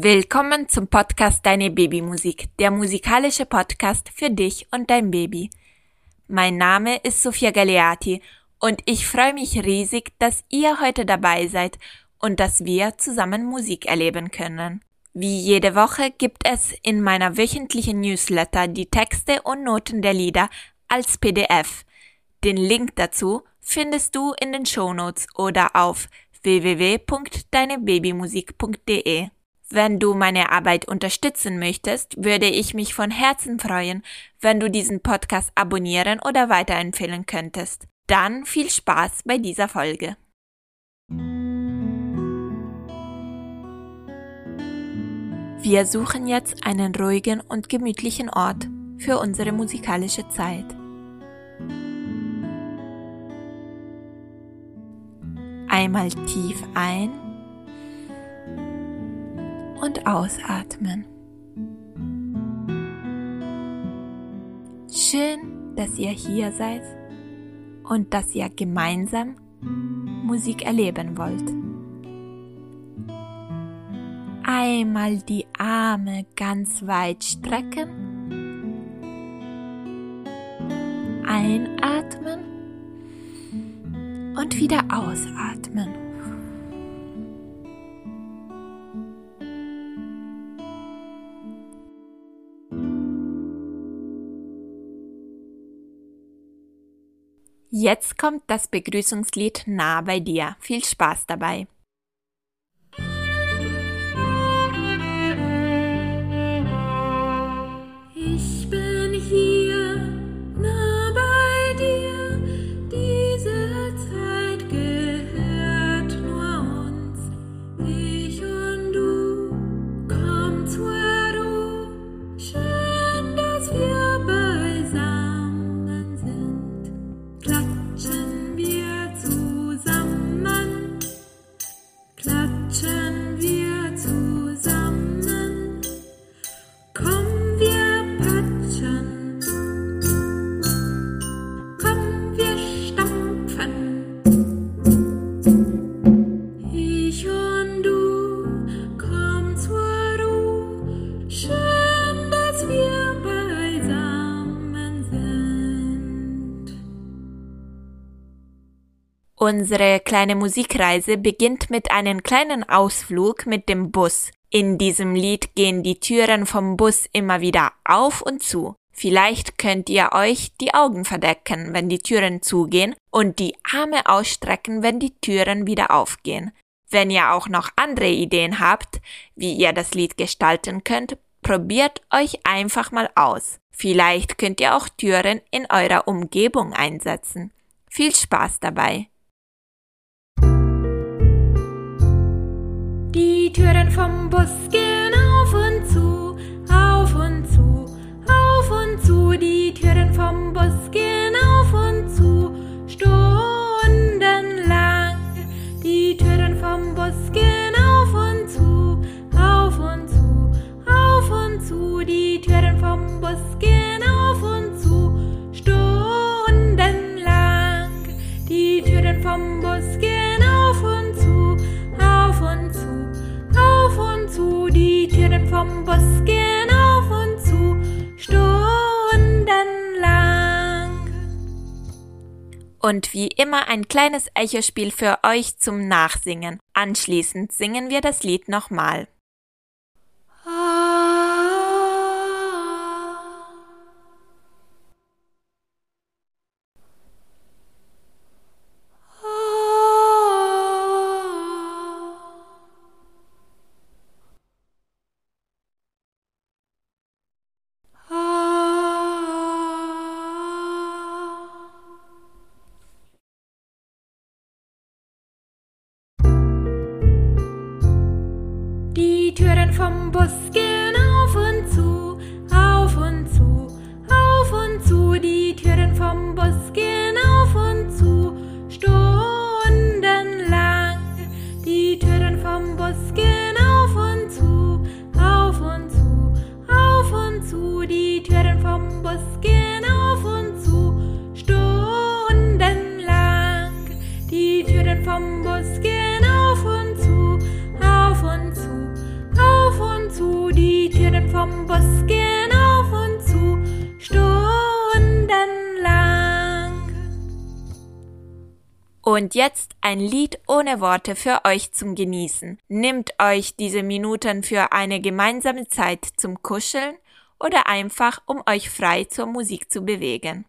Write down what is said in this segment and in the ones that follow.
Willkommen zum Podcast Deine Babymusik, der musikalische Podcast für dich und dein Baby. Mein Name ist Sofia Galeati und ich freue mich riesig, dass ihr heute dabei seid und dass wir zusammen Musik erleben können. Wie jede Woche gibt es in meiner wöchentlichen Newsletter die Texte und Noten der Lieder als PDF. Den Link dazu findest du in den Shownotes oder auf www.deinebabymusik.de. Wenn du meine Arbeit unterstützen möchtest, würde ich mich von Herzen freuen, wenn du diesen Podcast abonnieren oder weiterempfehlen könntest. Dann viel Spaß bei dieser Folge. Wir suchen jetzt einen ruhigen und gemütlichen Ort für unsere musikalische Zeit. Einmal tief ein und ausatmen. Schön, dass ihr hier seid und dass ihr gemeinsam Musik erleben wollt. Einmal die Arme ganz weit strecken. Einatmen und wieder ausatmen. Jetzt kommt das Begrüßungslied nah bei dir. Viel Spaß dabei. Unsere kleine Musikreise beginnt mit einem kleinen Ausflug mit dem Bus. In diesem Lied gehen die Türen vom Bus immer wieder auf und zu. Vielleicht könnt ihr euch die Augen verdecken, wenn die Türen zugehen und die Arme ausstrecken, wenn die Türen wieder aufgehen. Wenn ihr auch noch andere Ideen habt, wie ihr das Lied gestalten könnt, probiert euch einfach mal aus. Vielleicht könnt ihr auch Türen in eurer Umgebung einsetzen. Viel Spaß dabei! Türen vom Bus gehen auf und zu, auf und zu, auf und zu. Die Türen vom Bus gehen auf und zu, stundenlang. Die Türen vom Bus gehen auf und zu, auf und zu, auf und zu. Die Türen vom Bus vom Bus gehen auf und zu, stundenlang. Und wie immer ein kleines Echospiel für euch zum Nachsingen. Anschließend singen wir das Lied nochmal. Türen vom Bus gehen auf und zu, auf und zu, auf und zu. Die Türen vom Bus gehen Und jetzt ein Lied ohne Worte für euch zum Genießen. Nimmt euch diese Minuten für eine gemeinsame Zeit zum Kuscheln oder einfach, um euch frei zur Musik zu bewegen.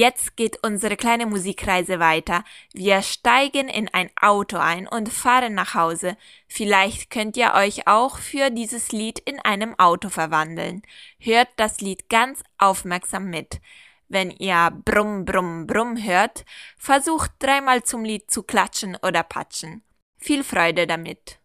Jetzt geht unsere kleine Musikreise weiter. Wir steigen in ein Auto ein und fahren nach Hause. Vielleicht könnt ihr euch auch für dieses Lied in einem Auto verwandeln. Hört das Lied ganz aufmerksam mit. Wenn ihr Brumm, Brumm, Brumm hört, versucht dreimal zum Lied zu klatschen oder patschen. Viel Freude damit.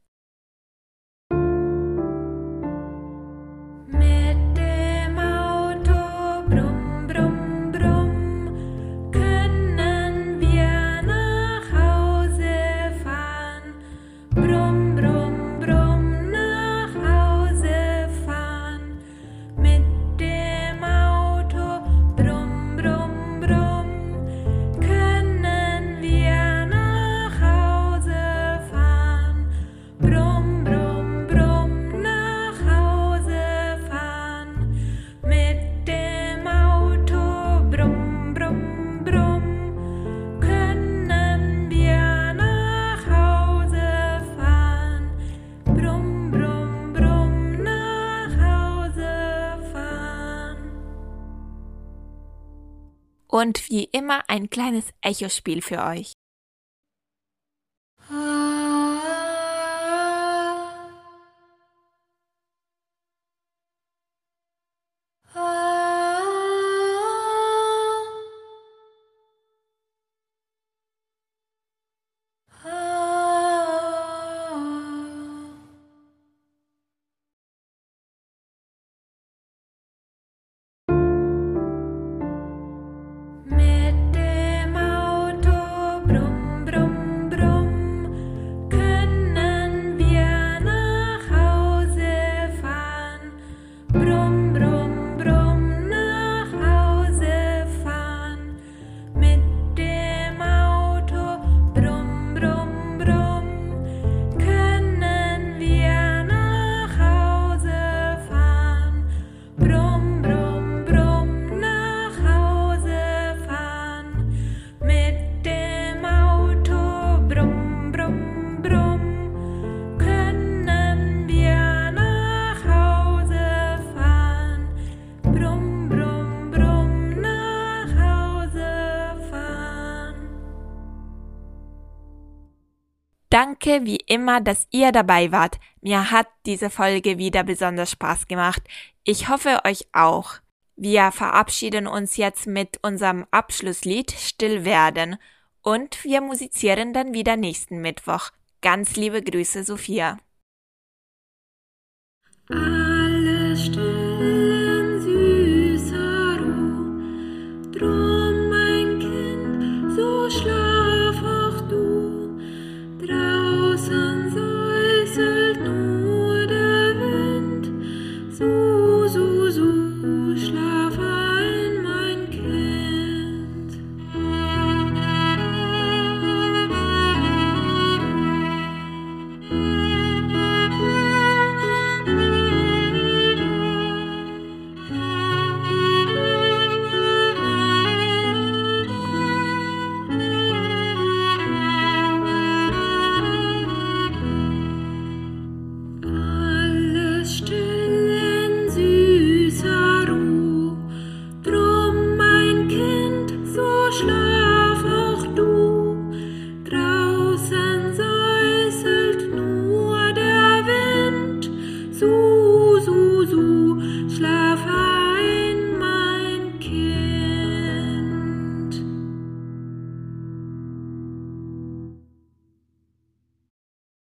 Und wie immer ein kleines Echospiel für euch. Danke wie immer, dass ihr dabei wart. Mir hat diese Folge wieder besonders Spaß gemacht. Ich hoffe euch auch. Wir verabschieden uns jetzt mit unserem Abschlusslied Still werden und wir musizieren dann wieder nächsten Mittwoch. Ganz liebe Grüße, Sophia.